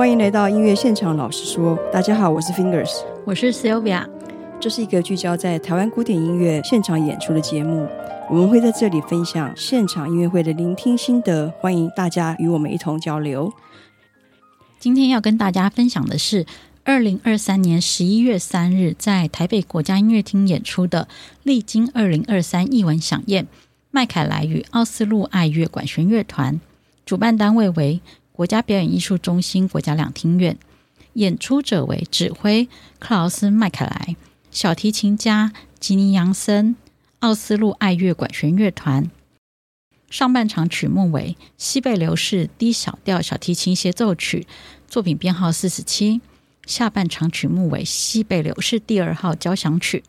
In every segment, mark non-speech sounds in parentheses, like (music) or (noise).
欢迎来到音乐现场。老实说，大家好，我是 Fingers，我是 Sylvia。这是一个聚焦在台湾古典音乐现场演出的节目。我们会在这里分享现场音乐会的聆听心得，欢迎大家与我们一同交流。今天要跟大家分享的是二零二三年十一月三日在台北国家音乐厅演出的《历经二零二三艺文响宴》，麦凯莱与奥斯陆爱乐管弦乐团，主办单位为。国家表演艺术中心国家两厅院，演出者为指挥克劳斯·麦凯莱，小提琴家吉尼·杨森，奥斯陆爱乐管弦乐团。上半场曲目为西贝流士 D 小调小提琴协奏曲，作品编号四十七。下半场曲目为西贝流士第二号交响曲。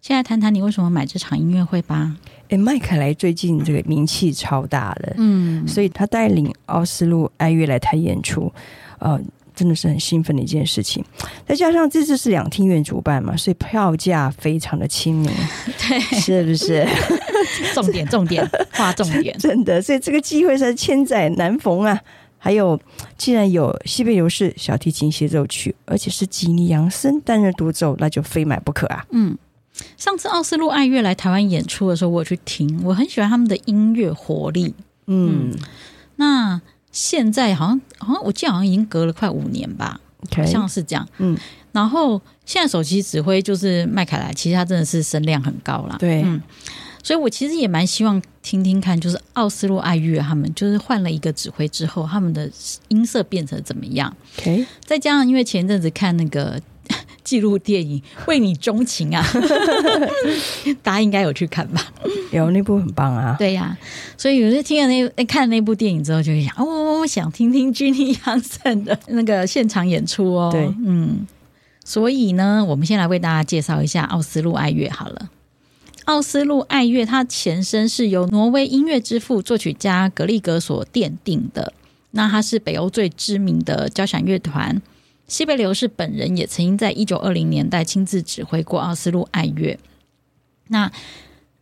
现在谈谈你为什么买这场音乐会吧。诶，麦凯莱最近这个名气超大的，嗯，所以他带领奥斯陆爱乐来台演出，呃，真的是很兴奋的一件事情。再加上这次是两厅院主办嘛，所以票价非常的亲民，(laughs) 对，是不是？(laughs) 重点，重点，划重点，(laughs) 真的。所以这个机会是千载难逢啊！还有，既然有西贝流士小提琴协奏曲，而且是吉尼杨森担任独奏，那就非买不可啊！嗯。上次奥斯陆爱乐来台湾演出的时候，我有去听，我很喜欢他们的音乐活力。嗯，嗯，那现在好像好像我记得好像已经隔了快五年吧，Okay. 好像是这样。嗯，然后现在首席指挥就是麦凯莱，其实他真的是声量很高啦。对，嗯，所以我其实也蛮希望听听看，就是奥斯陆爱乐他们就是换了一个指挥之后，他们的音色变成怎么样？OK，再加上因为前阵子看那个。纪录电影《为你钟情》啊，(laughs) 大家应该有去看吧？有那部很棒啊！对呀、啊，所以有时候听了那看那部电影之后，就会想哦，我想听听吉尼杨森的 (laughs) 那个现场演出哦。对，嗯，所以呢，我们先来为大家介绍一下奥斯陆爱乐好了。奥斯陆爱乐它前身是由挪威音乐之父作曲家格里格所奠定的，那它是北欧最知名的交响乐团。西贝流士本人也曾经在一九二零年代亲自指挥过奥斯陆爱乐。那，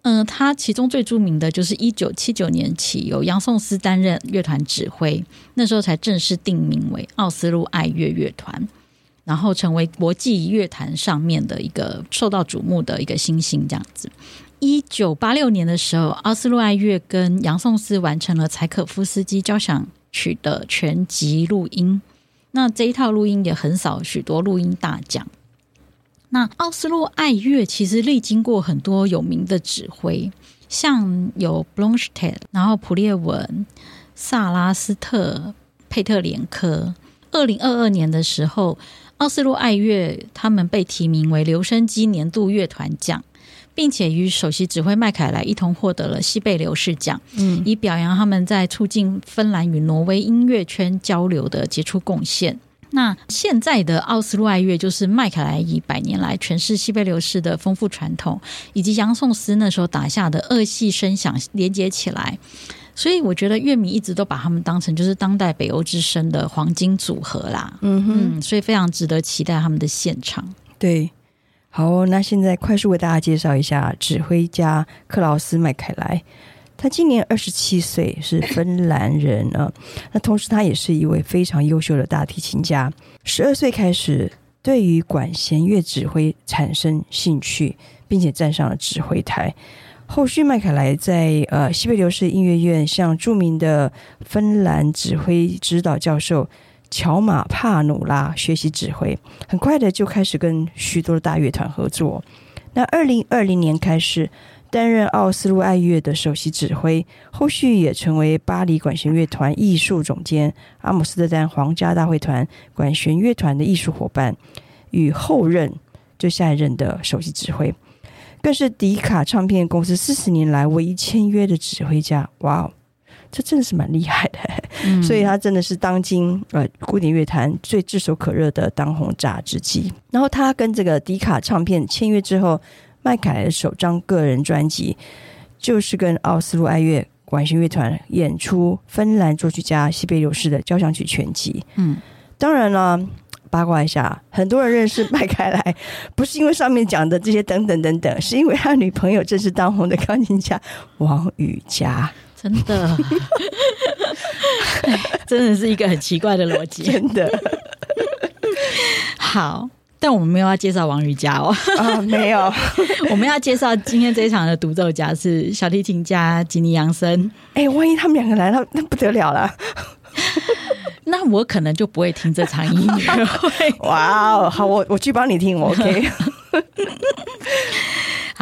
嗯、呃，他其中最著名的就是一九七九年起由杨颂斯担任乐团指挥，那时候才正式定名为奥斯陆爱乐乐团，然后成为国际乐坛上面的一个受到瞩目的一个新星。这样子，一九八六年的时候，奥斯陆爱乐跟杨颂斯完成了柴可夫斯基交响曲的全集录音。那这一套录音也横扫许多录音大奖。那奥斯陆爱乐其实历经过很多有名的指挥，像有 Blomstedt，然后普列文、萨拉斯特、佩特连科。二零二二年的时候，奥斯陆爱乐他们被提名为留声机年度乐团奖。并且与首席指挥麦凯莱一同获得了西贝流士奖，嗯，以表扬他们在促进芬兰与挪威音乐圈交流的杰出贡献。那现在的奥斯陆爱乐就是麦凯莱以百年来诠释西贝流士的丰富传统，以及杨颂斯那时候打下的二系声响连接起来，所以我觉得乐迷一直都把他们当成就是当代北欧之声的黄金组合啦。嗯哼嗯，所以非常值得期待他们的现场。对。好，那现在快速为大家介绍一下指挥家克劳斯麦凯莱。他今年二十七岁，是芬兰人啊。(laughs) 那同时，他也是一位非常优秀的大提琴家。十二岁开始，对于管弦乐指挥产生兴趣，并且站上了指挥台。后续，麦凯莱在呃西贝流士音乐院向著名的芬兰指挥指导教授。乔马帕努拉学习指挥，很快的就开始跟许多的大乐团合作。那二零二零年开始担任奥斯陆爱乐的首席指挥，后续也成为巴黎管弦乐团艺术总监、阿姆斯特丹皇家大会团管弦乐团的艺术伙伴，与后任就下一任的首席指挥，更是迪卡唱片公司四十年来唯一签约的指挥家。哇哦！这真的是蛮厉害的，嗯，所以他真的是当今呃古典乐坛最炙手可热的当红炸子鸡。然后他跟这个迪卡唱片签约之后，麦凯莱的首张个人专辑就是跟奥斯陆爱乐管弦乐团演出芬兰作曲家西贝柳斯的交响曲全集。嗯，当然了，八卦一下，很多人认识麦凯莱 (laughs) 不是因为上面讲的这些等等等等，是因为他女朋友正是当红的钢琴家王羽佳。真的，(laughs) 真的是一个很奇怪的逻辑，真的。好，但我们没有要介绍王瑜佳哦，啊，没有，(laughs) 我们要介绍今天这一场的独奏家是小提琴家吉尼杨森。哎、欸，万一他们两个来了，那不得了了。那我可能就不会听这场音乐会。(laughs) 哇哦，好，我我去帮你听，我 OK。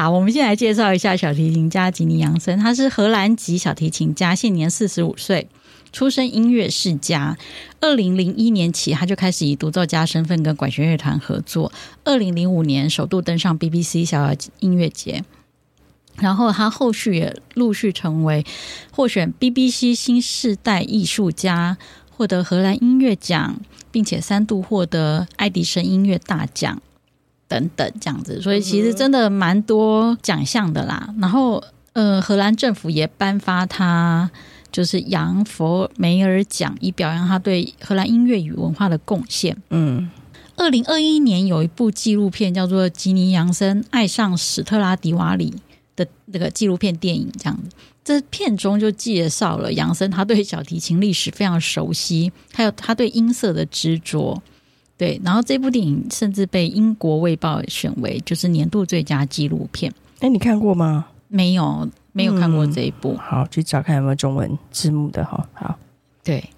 好，我们先来介绍一下小提琴家吉尼杨森，他是荷兰籍小提琴家，现年四十五岁，出身音乐世家。二零零一年起，他就开始以独奏家身份跟管弦乐团合作。二零零五年首度登上 BBC 小小音乐节，然后他后续也陆续成为获选 BBC 新世代艺术家，获得荷兰音乐奖，并且三度获得爱迪生音乐大奖。等等，这样子，所以其实真的蛮多奖项的啦。然后，呃，荷兰政府也颁发他就是杨佛梅尔奖，以表扬他对荷兰音乐与文化的贡献。嗯，二零二一年有一部纪录片叫做《吉尼杨森爱上史特拉迪瓦里》的那个纪录片电影，这样子，这片中就介绍了杨森他对小提琴历史非常熟悉，还有他对音色的执着。对，然后这部电影甚至被英国卫报选为就是年度最佳纪录片。哎，你看过吗？没有，没有看过这一部。嗯、好，去找看有没有中文字幕的哈。好，对。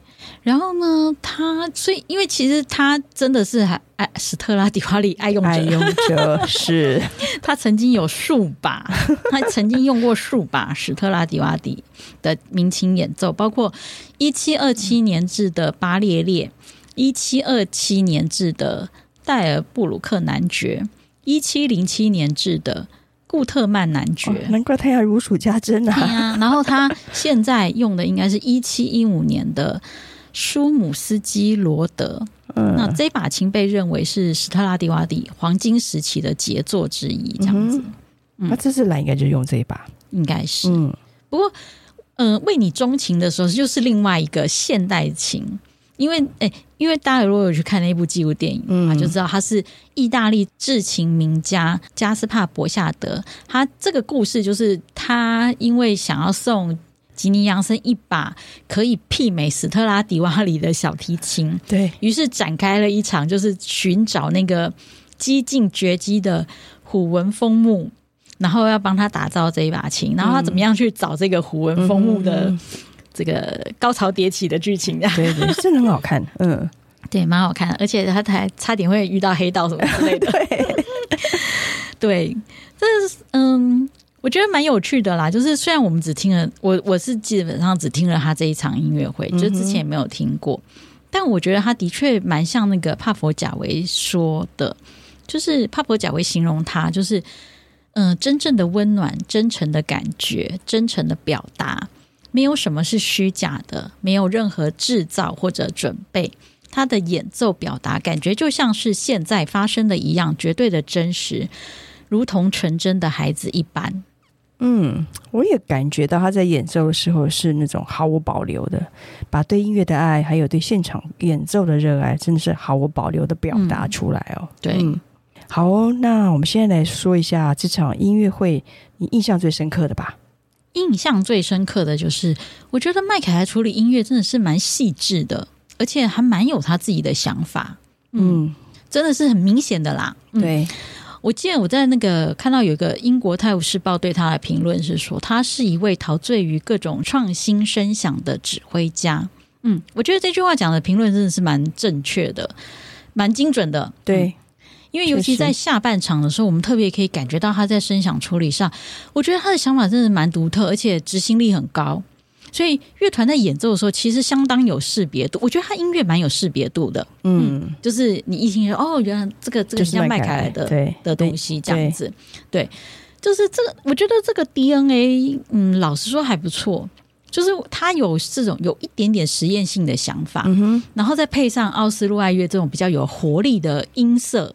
然后呢，他所以因为其实他真的是还爱史特拉迪瓦里爱用者，爱用者 (laughs) 是他曾经有数把，他曾经用过数把史特拉迪瓦里的鸣琴演奏，包括一七二七年制的巴列列。一七二七年制的戴尔布鲁克男爵，一七零七年制的固特曼男爵，哦、难怪他要如数家珍啊！啊！然后他现在用的应该是一七一五年的舒姆斯基罗德。嗯，那这把琴被认为是史特拉迪瓦里黄金时期的杰作之一，这样子。那、这次来应该就用这一把，应该是。嗯，不过，嗯、呃，为你钟情的时候，就是另外一个现代琴。因为诶，因为大家如果有去看那部纪录电影，嗯，就知道他是意大利制琴名家加斯帕博夏德。他这个故事就是他因为想要送吉尼扬森一把可以媲美史特拉迪瓦里的小提琴，对，于是展开了一场就是寻找那个几近绝迹的虎纹枫木，然后要帮他打造这一把琴。然后他怎么样去找这个虎纹枫木的？嗯这个高潮迭起的剧情，对对，(laughs) 真的很好看，嗯，对，蛮好看的，而且他还差点会遇到黑道什么之类的，(laughs) 对，(laughs) 对，这是嗯，我觉得蛮有趣的啦。就是虽然我们只听了，我我是基本上只听了他这一场音乐会，就之前也没有听过，嗯、但我觉得他的确蛮像那个帕佛贾维说的，就是帕佛贾维形容他就是嗯、呃，真正的温暖、真诚的感觉、真诚的表达。没有什么是虚假的，没有任何制造或者准备。他的演奏表达感觉就像是现在发生的一样，绝对的真实，如同纯真的孩子一般。嗯，我也感觉到他在演奏的时候是那种毫无保留的，把对音乐的爱，还有对现场演奏的热爱，真的是毫无保留的表达出来哦。嗯、对、嗯，好哦，那我们现在来说一下这场音乐会，你印象最深刻的吧。印象最深刻的就是，我觉得麦凯莱处理音乐真的是蛮细致的，而且还蛮有他自己的想法。嗯，嗯真的是很明显的啦。对、嗯，我记得我在那个看到有一个英国《泰晤士报》对他的评论是说，他是一位陶醉于各种创新声响的指挥家。嗯，我觉得这句话讲的评论真的是蛮正确的，蛮精准的。对。因为尤其在下半场的时候，我们特别可以感觉到他在声响处理上，我觉得他的想法真的蛮独特，而且执行力很高。所以乐团在演奏的时候，其实相当有识别度。我觉得他音乐蛮有识别度的，嗯，嗯，就是你一听说哦，原来这个这个像麦凯莱的对的东西这样子，对，对，就是这个，我觉得这个 DNA，嗯，老实说还不错，就是他有这种有一点点实验性的想法，嗯哼，然后再配上奥斯陆爱乐这种比较有活力的音色。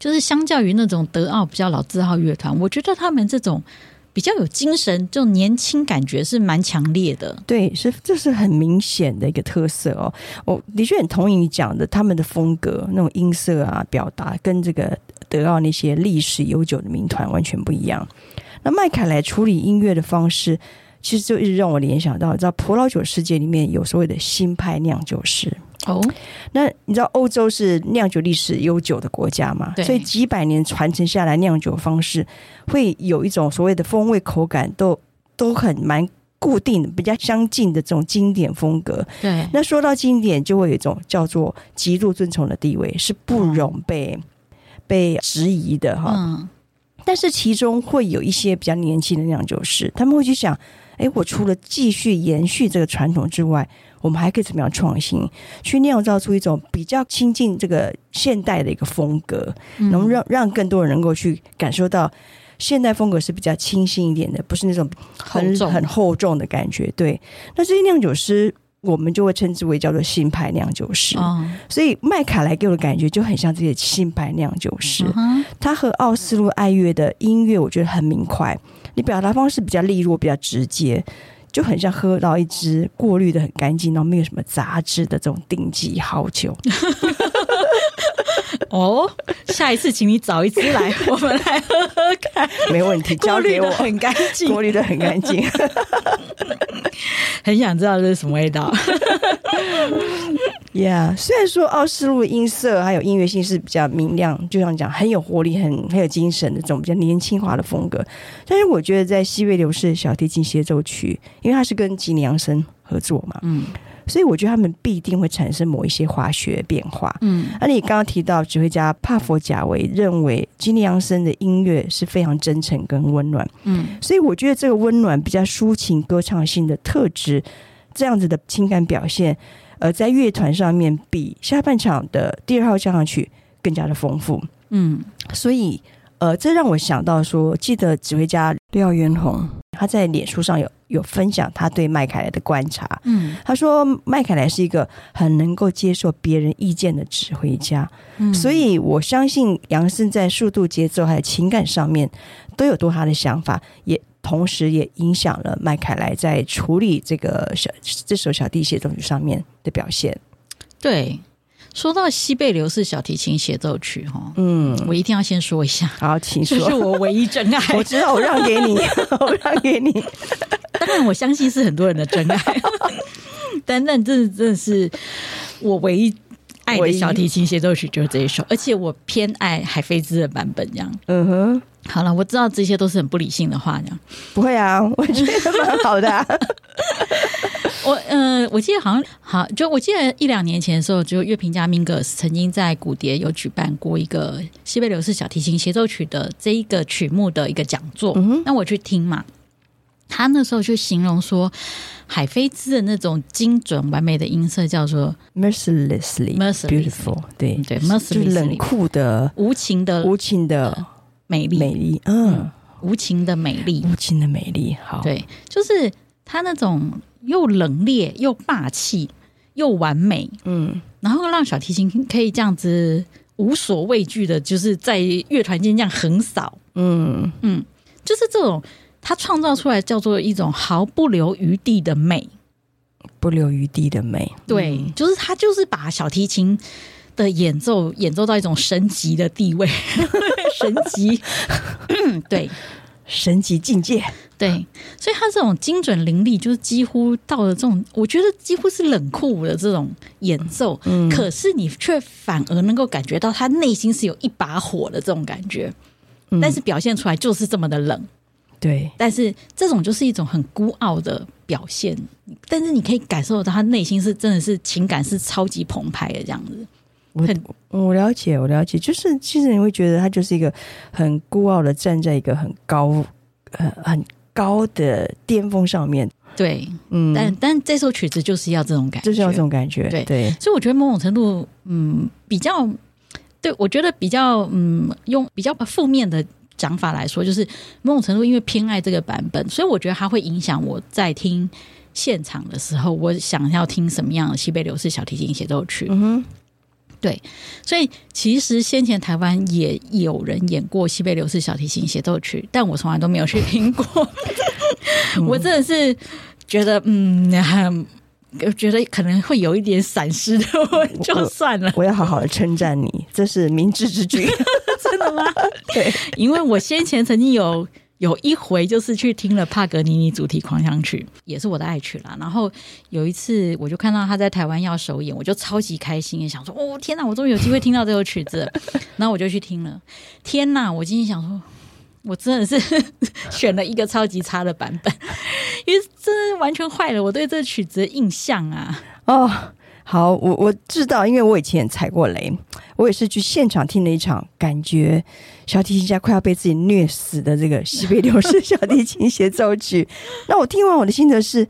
就是相较于那种德奥比较老字号乐团，我觉得他们这种比较有精神，这种年轻感觉是蛮强烈的。对，是这是很明显的一个特色哦。我的确很同意你讲的，他们的风格那种音色啊，表达跟这个德奥那些历史悠久的民团完全不一样。那麦凯莱处理音乐的方式其实就一直让我联想到，你知道葡萄酒世界里面有所谓的新派酿酒师哦。那你知道欧洲是酿酒历史悠久的国家嘛？对。所以几百年传承下来，酿酒方式会有一种所谓的风味口感都都很蛮固定、比较相近的这种经典风格。对。那说到经典，就会有一种叫做极度尊崇的地位，是不容被、嗯、被质疑的哈。嗯。但是其中会有一些比较年轻的酿酒师，他们会去想：哎，我除了继续延续这个传统之外，我们还可以怎么样创新，去酿造出一种比较亲近这个现代的一个风格，能让让更多人能够去感受到现代风格是比较清新一点的，不是那种很很厚重的感觉。对，那这些酿酒师。我们就会称之为叫做新派酿酒师，哦、所以麦卡莱给我的感觉就很像这些新派酿酒师。嗯、他和奥斯陆爱乐的音乐，我觉得很明快，你表达方式比较利落，比较直接，就很像喝到一支过滤的很干净，然后没有什么杂质的这种顶级好酒。(laughs) 哦，下一次请你找一支来，我们来喝喝看。没问题，(laughs) 交给我，很干净，过滤的很干净。(laughs) 很想知道这是什么味道。Yeah，虽然说奥斯陆音色还有音乐性是比较明亮，就像讲很有活力、很很有精神的这种比较年轻化的风格，但是我觉得在西贝流士小提琴协奏曲，因为他是跟吉尼杨森合作嘛，嗯。所以我觉得他们必定会产生某一些化学变化。嗯，而你刚刚提到指挥家帕佛贾维认为吉尼杨森的音乐是非常真诚跟温暖。嗯，所以我觉得这个温暖、比较抒情、歌唱性的特质，这样子的情感表现，呃，在乐团上面比下半场的第二号交响曲更加的丰富。嗯，所以呃，这让我想到说，记得指挥家廖元宏。他在脸书上有有分享他对麦凯莱的观察，嗯，他说麦凯莱是一个很能够接受别人意见的指挥家，嗯，所以我相信杨森在速度、节奏还有情感上面都有多他的想法，也同时也影响了麦凯莱在处理这个小这首小提协奏曲上面的表现，对。说到西贝流士小提琴协奏曲，哈，嗯，我一定要先说一下，好，请说，这是我唯一真爱。(laughs) 我知道，我让给你，(laughs) 我让给你。当然，我相信是很多人的真爱，(laughs) 但但这真的是我唯一爱的小提琴协奏曲，就是这一首，而且我偏爱海菲兹的版本，这样。嗯哼，好了，我知道这些都是很不理性的话，这样不会啊，我觉得蛮好的啊。(laughs) 我嗯、呃，我记得好像好，就我记得一两年前的时候，就乐评家明格斯曾经在古蝶有举办过一个西贝流士小提琴协奏曲的这一个曲目的一个讲座。嗯哼，那我去听嘛，他那时候就形容说，海菲兹的那种精准完美的音色叫做 mercilessly beautiful，对对，mercilessly。冷酷的、无情的、无情的美丽。美丽，嗯，嗯，无情的美丽，无情的美丽，好，对，就是他那种。又冷冽又霸气又完美，嗯，然后让小提琴可以这样子无所畏惧的，就是在乐团间这样横扫，嗯。嗯，就是这种他创造出来叫做一种毫不留余地的美，不留余地的美，对，嗯、就是他就是把小提琴的演奏演奏到一种神级的地位，(laughs) 神级，(laughs) 对。神级境界，对，所以他这种精准凌厉，就是几乎到了这种，我觉得几乎是冷酷的这种演奏，嗯，可是你却反而能够感觉到他内心是有一把火的这种感觉，嗯，但是表现出来就是这么的冷，对，但是这种就是一种很孤傲的表现，但是你可以感受到他内心是真的是情感是超级澎湃的这样子。我我了解，我了解，就是其实你会觉得他就是一个很孤傲的站在一个很高、很很高的巅峰上面。对，嗯，但但这首曲子就是要这种感觉，就是要这种感觉。对对，所以我觉得某种程度，嗯，比较对我觉得比较嗯，用比较负面的讲法来说，就是某种程度因为偏爱这个版本，所以我觉得它会影响我在听现场的时候，我想要听什么样的西贝流士小提琴协奏曲。嗯哼。对，所以其实先前台湾也有人演过西贝流士小提琴协奏曲，但我从来都没有去听过。(laughs) 我真的是觉得，嗯，我觉得可能会有一点闪失的，(laughs) 就算了。我，我要好好的称赞你，这是明智之举。真的吗？(laughs) 对，因为我先前曾经有有一回就是去听了帕格尼尼主题狂想曲，也是我的爱曲啦。然后有一次我就看到他在台湾要首演，我就超级开心，想说哦天哪，我终于有机会听到这首曲子了。(laughs) 然后我就去听了，天哪！我今天想说，我真的是 (laughs) 选了一个超级差的版本，因为这完全坏了我对这曲子的印象啊。哦，好，我我知道，因为我以前也踩过雷。我也是去现场听了一场，感觉小提琴家快要被自己虐死的这个西北流士小提琴协奏曲。那我听完我的心得是，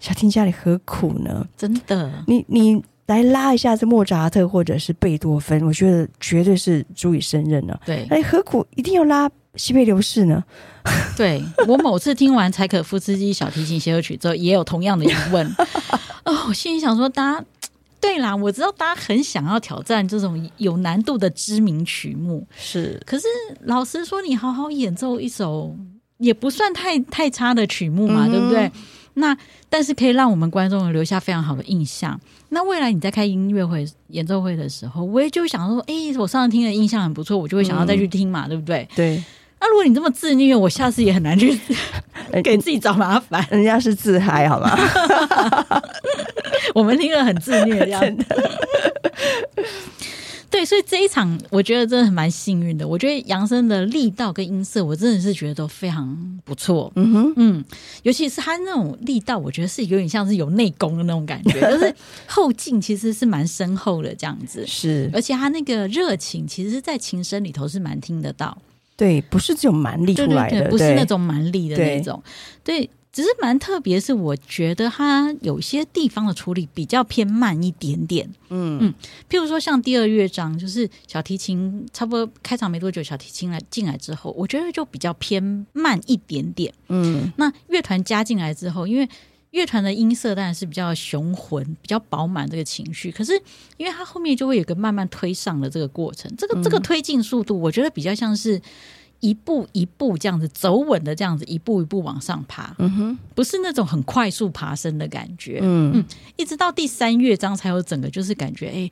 小提琴家里何苦呢？真的，你你来拉一下这莫扎特或者是贝多芬，我觉得绝对是足以胜任了。对，哎，何苦一定要拉西贝流士呢？(laughs) 对，我某次听完柴可夫斯基小提琴协奏曲之后，也有同样的疑问。(laughs) 哦，我心里想说，大家。对啦，我知道大家很想要挑战这种有难度的知名曲目，是。可是老实说，你好好演奏一首也不算太太差的曲目嘛，嗯、对不对？那但是可以让我们观众留下非常好的印象。那未来你在开音乐会、演奏会的时候，我也就想说，哎，我上次听的印象很不错，我就会想要再去听嘛，嗯、对不对？对。那如果你这么自虐，我下次也很难去 (laughs) 给自己找麻烦。人家是自嗨，好吗？(laughs) 我们听了很自虐，这样 (laughs) 的。对，所以这一场我觉得真的蛮幸运的。我觉得杨森的力道跟音色，我真的是觉得都非常不错。嗯哼，嗯，尤其是他那种力道，我觉得是有点像是有内功的那种感觉，就是后劲其实是蛮深厚的这样子。是，而且他那个热情，其实是在琴声里头是蛮听得到。对，不是这种蛮力出来的，对对对，不是那种蛮力的那种。对，对，只是蛮特别，是我觉得它有些地方的处理比较偏慢一点点。嗯嗯，譬如说像第二乐章，就是小提琴差不多开场没多久，小提琴来进来之后，我觉得就比较偏慢一点点。嗯，那乐团加进来之后，因为乐团的音色当然是比较雄浑、比较饱满这个情绪，可是因为它后面就会有个慢慢推上的这个过程，这个这个推进速度，我觉得比较像是一步一步这样子走稳的这样子一步一步往上爬，嗯哼，不是那种很快速爬升的感觉，嗯。嗯，一直到第三乐章才有整个就是感觉，哎。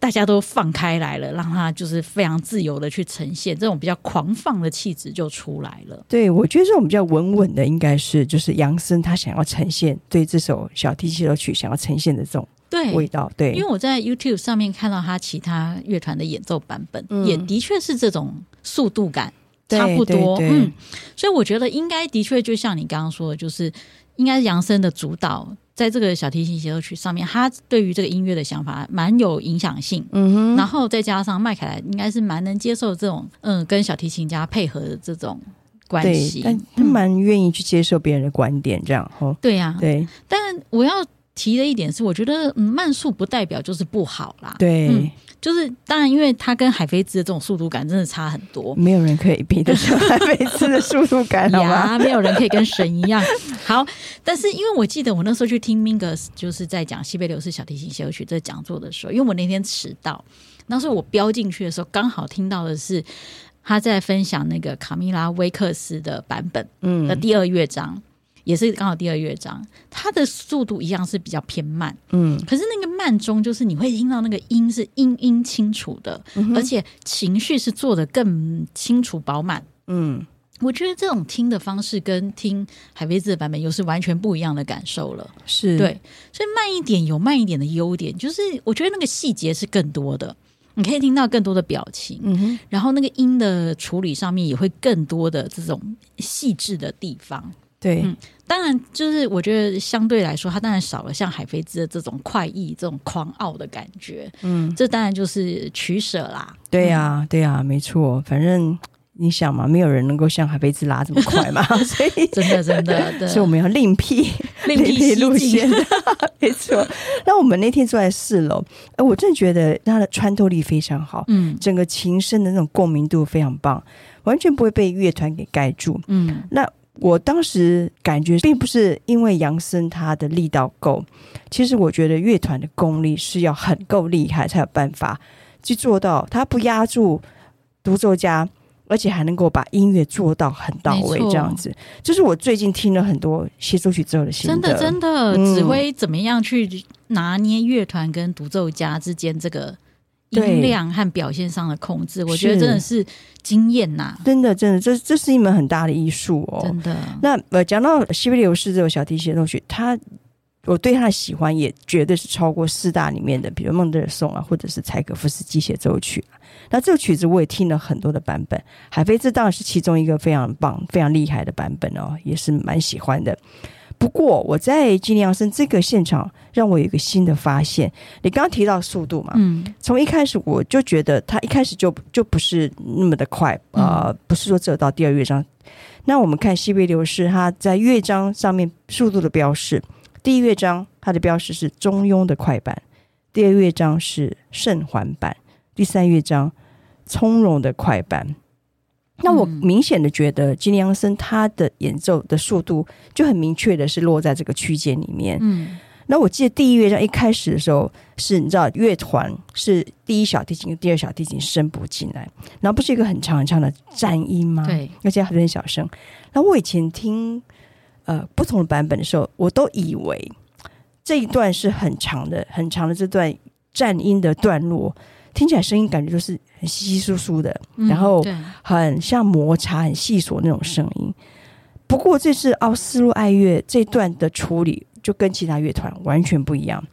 大家都放开来了，让他就是非常自由的去呈现这种比较狂放的气质就出来了。对，我觉得这种比较稳稳的，应该是就是杨森他想要呈现对这首小提琴协奏曲想要呈现的这种对味道。对，因为我在 YouTube 上面看到他其他乐团的演奏版本，嗯、也的确是这种速度感差不多。嗯，所以我觉得应该的确就像你刚刚说的，就是应该是杨森的主导。在这个小提琴协奏曲上面，他对于这个音乐的想法蛮有影响性。嗯哼，然后再加上麦凯莱应该是蛮能接受这种嗯跟小提琴家配合的这种关系，但他蛮愿意去接受别人的观点，这样哦。对呀，对。但我要提的一点是，我觉得嗯慢速不代表就是不好啦。对。嗯就是当然，因为他跟海菲兹的这种速度感真的差很多，没有人可以比得上海菲兹的速度感，(laughs) 好吗？没有人可以跟神一样好。但是因为我记得我那时候去听 Mingus 就是在讲西贝流士小提琴协奏曲这讲座的时候，因为我那天迟到，那时候我飙进去的时候，刚好听到的是他在分享那个卡米拉威克斯的版本，嗯，的第二乐章。也是刚好第二乐章，它的速度一样是比较偏慢，嗯，可是那个慢中就是你会听到那个音是音音清楚的，嗯、而且情绪是做的更清楚饱满，嗯，我觉得这种听的方式跟听海飞兹的版本又是完全不一样的感受了，是。对，所以慢一点有慢一点的优点，就是我觉得那个细节是更多的，你可以听到更多的表情，嗯，然后那个音的处理上面也会更多的这种细致的地方。对，嗯，当然就是我觉得相对来说，它当然少了像海飞兹的这种快意、这种狂傲的感觉。嗯，这当然就是取舍啦。对呀、啊，对呀、啊，没错。反正你想嘛，没有人能够像海飞兹拉这么快嘛，(laughs) 所以真的真的，(laughs) 对，所以我们要另辟 (laughs) 另辟路线。没错。那我们那天坐在四楼，哎，我真的觉得它的穿透力非常好，嗯，整个琴声的那种共鸣度非常棒，完全不会被乐团给盖住。嗯，那。我当时感觉并不是因为杨森他的力道够，其实我觉得乐团的功力是要很够厉害才有办法去做到，他不压住独奏家，而且还能够把音乐做到很到位，这样子。就是我最近听了很多协奏曲之后的心得，真的真的，指挥怎么样去拿捏乐团跟独奏家之间这个。音量和表现上的控制，我觉得真的是惊艳呐！真的，真的，这这是一门很大的艺术哦。真的。那呃，讲到西贝流士这首小提琴奏曲，他我对他的喜欢也绝对是超过四大里面的，比如孟德尔颂啊，或者是柴可夫斯基协奏曲。那这个曲子我也听了很多的版本，海飞兹当然是其中一个非常棒、非常厉害的版本哦，也是蛮喜欢的。不过我在吉尼杨森这个现场，让我有一个新的发现。你刚刚提到速度嘛，嗯，从一开始我就觉得他一开始就就不是那么的快啊，呃，不是说只有到第二乐章。那我们看西贝流士，他在乐章上面速度的标示，第一乐章它的标示是中庸的快板，第二乐章是甚缓板，第三乐章从容的快板。那我明显的觉得金尼杨森他的演奏的速度就很明确的是落在这个区间里面。嗯，那我记得第一乐章一开始的时候是你知道乐团是第一小提琴跟第二小提琴声部进来，然后不是一个很长很长的战音吗？对，而且很小声。那我以前听呃不同的版本的时候，我都以为这一段是很长的很长的这段战音的段落。听起来声音感觉就是很稀稀疏疏的，然后很像摩擦、很细琐那种声音。不过这次奥斯陆爱乐这段的处理就跟其他乐团完全不一样，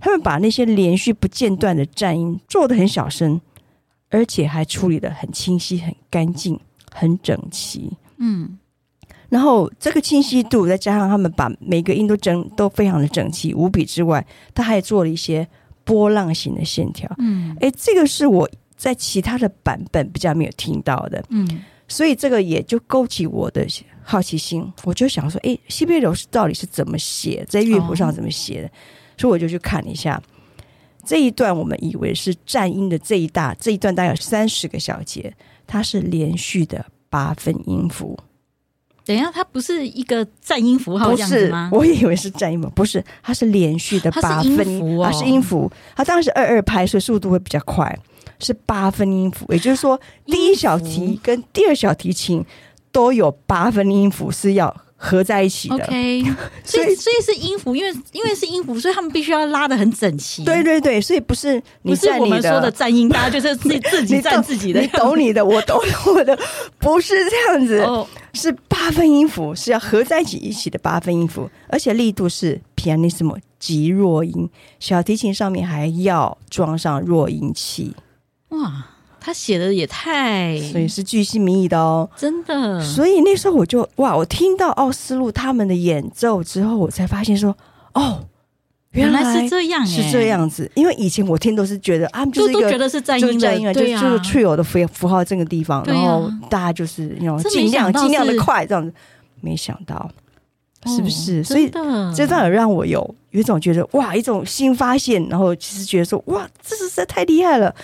他们把那些连续不间断的战音做的很小声，而且还处理的很清晰、很干净、很整齐。嗯，然后这个清晰度再加上他们把每个音都整都非常的整齐无比之外，他还做了一些。波浪形的线条，嗯，哎，这个是我在其他的版本比较没有听到的，嗯，所以这个也就勾起我的好奇心，我就想说，哎，西贝流士到底是怎么写，在乐谱上怎么写的？哦、所以我就去看了一下。这一段，我们以为是战音的这一大这一段，大概有三十个小节，它是连续的八分音符。等一下，它不是一个颤音符号这样子吗？我也以为是颤音符，不是，它是连续的八分音符，它是音符，它当时二二拍，所以速度会比较快，是八分音符。也就是说，第一小提跟第二小提琴都有八分音符是要合在一起的。OK，(laughs) 所以所以是音符，因为因为是音符，所以他们必须要拉的很整齐。对对对，所以不是你不是我们说的颤音，大家就是自 (laughs) 自己颤自己的，你懂你的，我懂我的，不是这样子。Oh. 是八分音符，是要合在一起一起的八分音符，而且力度是 pianissimo 极弱音，小提琴上面还要装上弱音器。哇，他写的也太，所以是巨细靡遗的哦，真的。所以那时候我就哇，我听到奥斯陆他们的演奏之后，我才发现说，哦。原来是这样，欸，是这样子。因为以前我听都是觉得啊，就是一个都觉得是在音的，音啊，就就是 trio 的符符号这个地方，然后大家就是那种尽量尽量的快这样子。没想到，是不是？所以这段让我有有一种觉得哇，一种新发现。然后其实觉得说哇，这是实在太厉害了。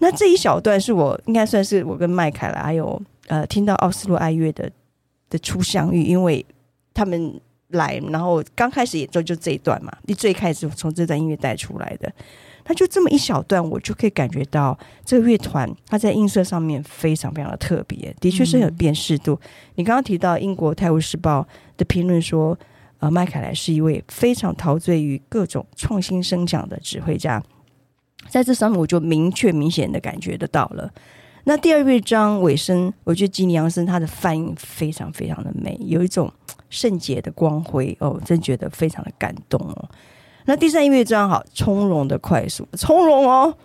那这一小段是我应该算是我跟麦凯莱还有呃听到奥斯陆爱乐的的初相遇，因为他们。来，然后刚开始演奏就这一段嘛，你最开始从这段音乐带出来的，那就这么一小段，我就可以感觉到这个乐团它在音色上面非常非常的特别，的确是很有辨识度。嗯、你刚刚提到英国《泰晤士报》的评论说，呃，麦凯莱是一位非常陶醉于各种创新声响的指挥家，在这上面我就明确明显的感觉得到了。那第二乐章尾声，我觉得吉尼扬森他的泛音非常非常的美，有一种。圣洁的光辉哦，真觉得非常的感动哦。那第三音乐章好，从容的快速，从容哦。(laughs)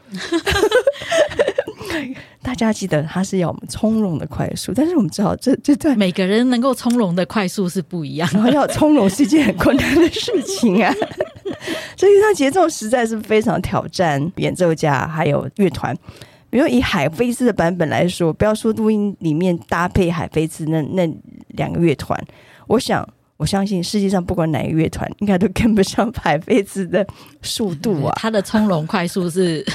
大家记得他是要我们从容的快速，但是我们知道这这段每个人能够从容的快速是不一样，然后要从容是一件很困难的事情啊。(laughs) 所以他节奏实在是非常挑战演奏家还有乐团。比如以海菲兹的版本来说，不要说录音里面搭配海菲兹那那两个乐团。我想，我相信世界上不管哪一个乐团，应该都跟不上海菲兹的速度啊！他的从容快速是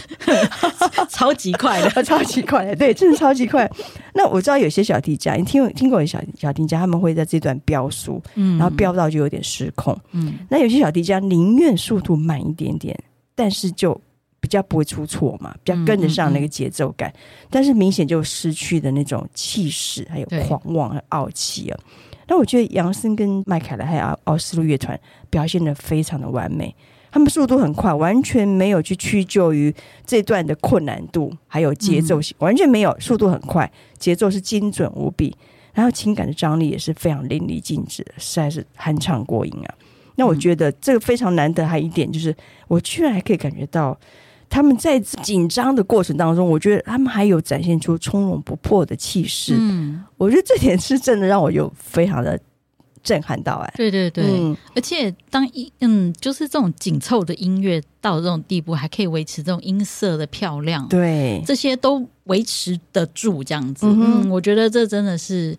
(laughs) 超级快的，(laughs) 超级快的，对，真的超级快。那我知道有些小提家，你听听过有小小提家，他们会在这段飙速，嗯，然后飙到就有点失控，嗯。那有些小提家宁愿速度慢一点点，但是就比较不会出错嘛，比较跟得上那个节奏感，嗯嗯嗯，但是明显就失去的那种气势，还有狂妄和傲气啊。那我觉得杨森跟麦凯莱还有奥斯陆乐团表现得非常的完美。他们速度很快，完全没有去屈就于这段的困难度，还有节奏性，嗯、完全没有，速度很快，节奏是精准无比，然后情感的张力也是非常淋漓尽致，实在是酣畅过瘾啊！那我觉得这个非常难得，还有一点就是，我居然还可以感觉到他们在紧张的过程当中，我觉得他们还有展现出从容不迫的气势。嗯，我觉得这点是真的让我有非常的。震撼到哎、欸，对对对，嗯、而且当音嗯，就是这种紧凑的音乐到这种地步，还可以维持这种音色的漂亮，对，这些都维持得住这样子，嗯，嗯，我觉得这真的是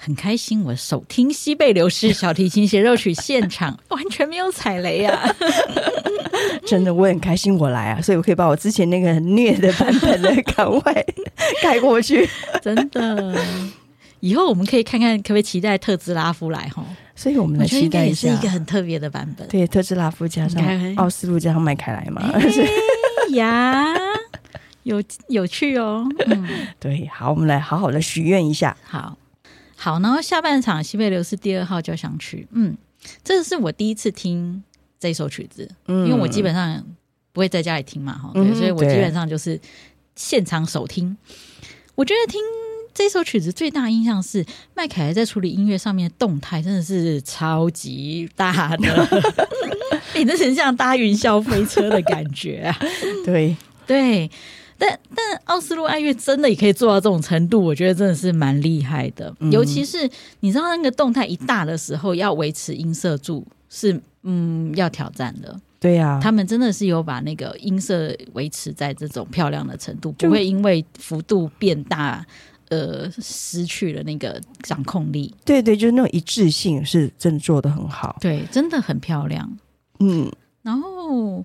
很开心。我首听西贝流士小提琴协奏曲现场，(laughs) 完全没有踩雷啊！(laughs) 真的，我很开心我来啊，所以我可以把我之前那个很虐的版本的赶快盖过去，(laughs) 真的。以后我们可以看看，可不可以期待特兹拉夫来哈？所以我们来期待一下，是一个很特别的版本。对，特兹拉夫加上奥斯陆加上麦凯莱嘛。哎呀，有有趣哦。嗯，对，好，我们来好好的许愿一下。好，好，然后下半场西贝流士第二号交响曲。嗯，这是我第一次听这首曲子，嗯，因为我基本上不会在家里听嘛，哈，对，所以我基本上就是现场首听。我觉得听。这首曲子最大印象是麦凯莱在处理音乐上面的动态真的是超级大的，你 (laughs) (laughs) 这很像搭云霄飞车的感觉啊！对对，但但奥斯陆爱乐真的也可以做到这种程度，我觉得真的是蛮厉害的。嗯、尤其是你知道那个动态一大的时候，要维持音色住是嗯要挑战的。对呀、啊，他们真的是有把那个音色维持在这种漂亮的程度，不会因为幅度变大。呃，失去了那个掌控力。对对，就是那种一致性，是真的做的很好。对，真的很漂亮。嗯，然后。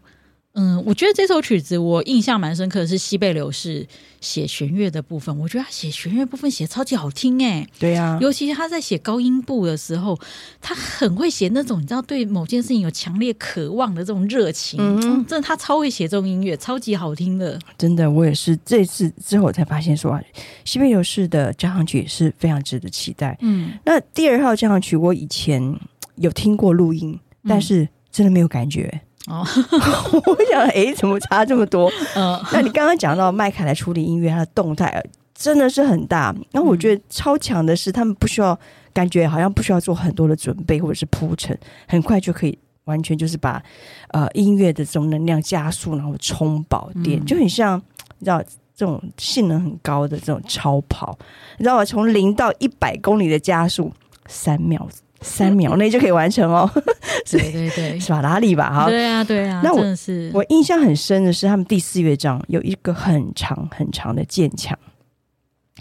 嗯，我觉得这首曲子我印象蛮深刻的是西贝流士写弦乐的部分，我觉得他写弦乐部分写超级好听哎。对呀、啊，尤其是他在写高音部的时候，他很会写那种你知道对某件事情有强烈渴望的这种热情。嗯，嗯，真的他超会写这种音乐，超级好听的。真的，我也是这次之后才发现说，西贝流士的交响曲也是非常值得期待。嗯，那第二号交响曲我以前有听过录音，但是真的没有感觉。哦，(laughs) 我想，哎、欸，怎么差这么多？嗯，那你刚刚讲到麦凯来处理音乐，它的动态真的是很大。那我觉得超强的是，他们不需要感觉好像不需要做很多的准备或者是铺陈，很快就可以完全就是把呃音乐的这种能量加速，然后充饱电，嗯、就很像你知道这种性能很高的这种超跑，你知道吗？从零到一百公里的加速三秒。三秒内就可以完成哦，(laughs) 对对对，是法拉利吧？哈，对啊对啊。那我是我印象很深的是，他们第四乐章有一个很长很长的渐强，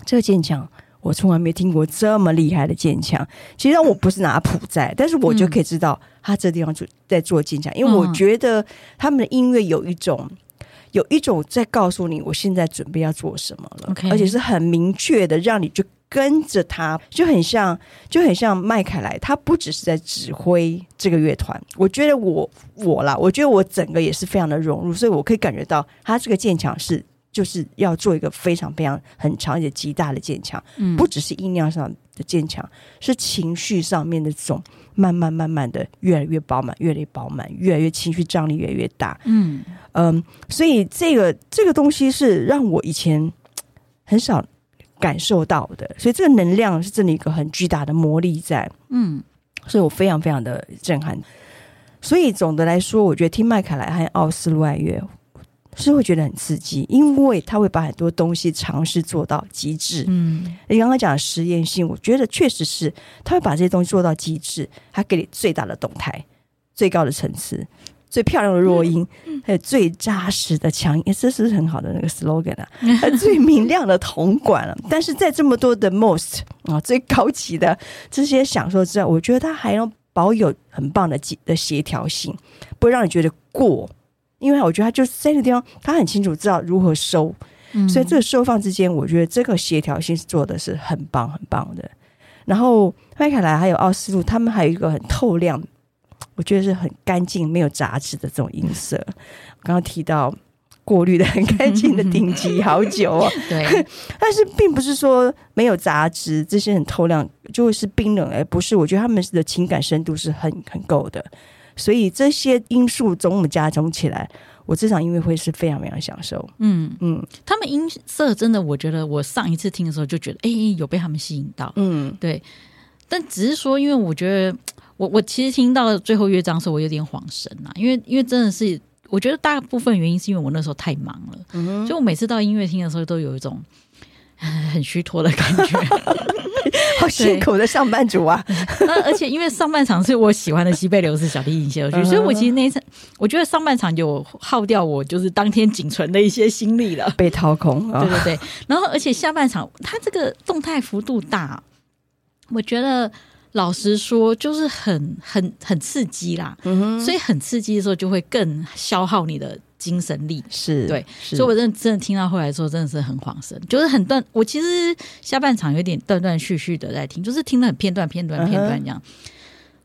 这个渐强我从来没听过这么厉害的渐强。其实我不是拿谱在，但是我就可以知道他这地方就在做渐强，因为我觉得他们的音乐有一种有一种在告诉你我现在准备要做什么了，而且是很明确的，让你就。跟着他就很像，就很像麦凯莱。他不只是在指挥这个乐团，我觉得我我啦，我觉得我整个也是非常的融入，所以我可以感觉到他这个渐强是就是要做一个非常非常很长且极大的渐强，嗯，不只是音量上的渐强，是情绪上面的这种慢慢慢慢的越来越饱满，越来越饱满，越来越情绪张力越来越大，嗯嗯，所以这个这个东西是让我以前很少。感受到的，所以这个能量是真的一个很巨大的魔力在，嗯，所以我非常非常的震撼。所以总的来说，我觉得听麦凯莱和奥斯陆爱乐是会觉得很刺激，因为他会把很多东西尝试做到极致。嗯，你刚刚讲的实验性，我觉得确实是他会把这些东西做到极致，他给你最大的动态、最高的层次。最漂亮的弱音，还有最扎实的强音，这是很好的那个 slogan 啊！(laughs) 还有最明亮的铜管了。但是在这么多的 most 啊，最高级的这些享受之外，我觉得它还要保有很棒的的协调性，不会让你觉得过。因为我觉得它就是在这个地方，它很清楚知道如何收，所以这个收放之间，我觉得这个协调性是做的是很棒很棒的。然后麦凯莱还有奥斯陆，他们还有一个很透亮。我觉得是很干净、没有杂质的这种音色。刚刚提到过滤的很干净的顶级好酒哦，(laughs) 对。但是并不是说没有杂质，这些很透亮就会是冰冷，而不是。我觉得他们的情感深度是很很够的，所以这些因素总加总起来，我这场音乐会是非常非常享受。嗯嗯，他们音色真的，我觉得我上一次听的时候就觉得，哎、欸，有被他们吸引到。嗯，对。但只是说，因为我觉得，我我其实听到最后乐章的时候，我有点恍神啊，因为因为真的是，我觉得大部分原因是因为我那时候太忙了，嗯哼，就我每次到音乐厅的时候，都有一种很虚脱的感觉 (laughs) (laughs) 好辛苦的上班族啊。那而且因为上半场是我喜欢的西贝流士小提琴协奏曲，所以我其实那一场，我觉得上半场有耗掉我就是当天仅存的一些心力了，被掏空。对对对，然后而且下半场它这个动态幅度大。我觉得老实说，就是很很很刺激啦，嗯哼，所以很刺激的时候，就会更消耗你的精神力，是对，是。所以我真的真的听到后来说，真的是很恍神，就是很断。我其实下半场有点断断续续的在听，就是听的很片段、片段、片段这样，嗯、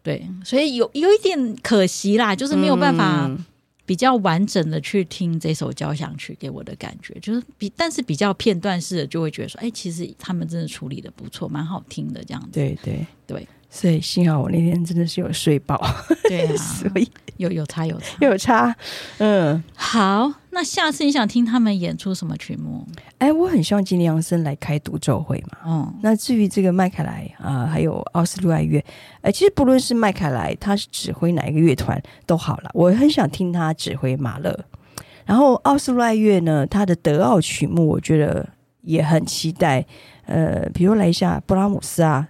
对，所以有有一点可惜啦，就是没有办法。嗯。比较完整的去听这首交响曲，给我的感觉就是比，但是比较片段式的，就会觉得说，哎，其实他们真的处理的不错，蛮好听的这样子。对对。对，所以幸好我那天真的是有睡饱，对啊，(laughs) 所以有有差有差有差。嗯，好，那下次你想听他们演出什么曲目？哎，我很希望吉尼杨森来开独奏会嘛。嗯，那至于这个麦凯莱啊、呃，还有奥斯陆爱乐，哎，其实不论是麦凯莱他是指挥哪一个乐团都好了，我很想听他指挥马勒。然后奥斯陆爱乐呢，他的德奥曲目我觉得也很期待。呃，比如来一下布拉姆斯啊，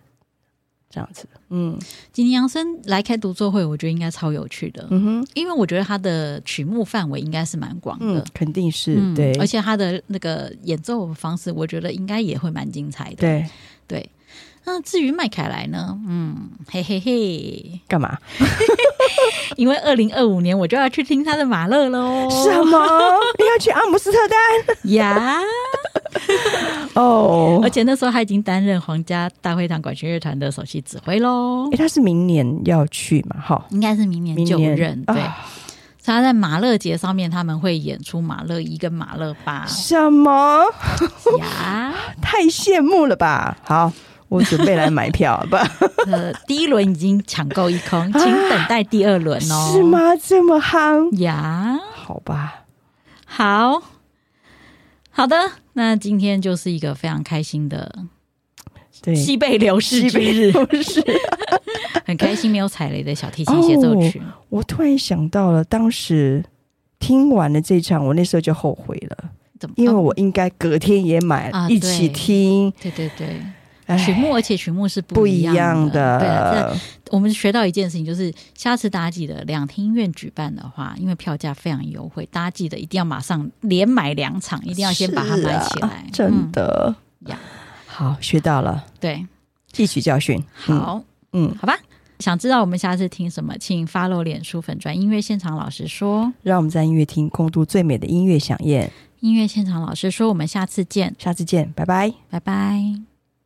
这样子。嗯，吉尼杨森来开独奏会，我觉得应该超有趣的。嗯哼，因为我觉得他的曲目范围应该是蛮广的，嗯，肯定是、嗯、对，而且他的那个演奏方式，我觉得应该也会蛮精彩的。对对，那至于麦凯莱呢？嗯，嘿嘿嘿，干嘛？(laughs) 因为二零二五年我就要去听他的马勒喽。什么？你要去阿姆斯特丹呀？(laughs) 哦，oh, 而且那时候他已经担任皇家大会堂管弦乐团的首席指挥喽。哎，他是明年要去嘛？哈，应该是明年就任。对，啊、他在马勒节上面他们会演出马勒一跟马勒八。什么呀？(laughs) 太羡慕了吧！好，我准备来买票吧。(laughs) 呃，第一轮已经抢购一空，请等待第二轮哦。是吗？这么夯呀？好吧，好。好的，那今天就是一个非常开心的对西贝流士之日，是 (laughs) 很开心没有踩雷的小提琴协奏曲。哦。我突然想到了，当时听完了这场，我那时候就后悔了，怎么？因为我应该隔天也买，啊、一起听。对对对。曲目，而且曲目是不一样的。对啊，我们学到一件事情，就是下次大家记得两厅院举办的话，因为票价非常优惠，大家记得一定要马上连买两场，一定要先把它买起来。真的呀，好，学到了，对，汲取教训。好，嗯，好吧。想知道我们下次听什么，请 follow 脸书粉专音乐现场老师说，让我们在音乐厅共度最美的音乐饗宴。音乐现场老师说，我们下次见，下次见，拜拜，拜拜。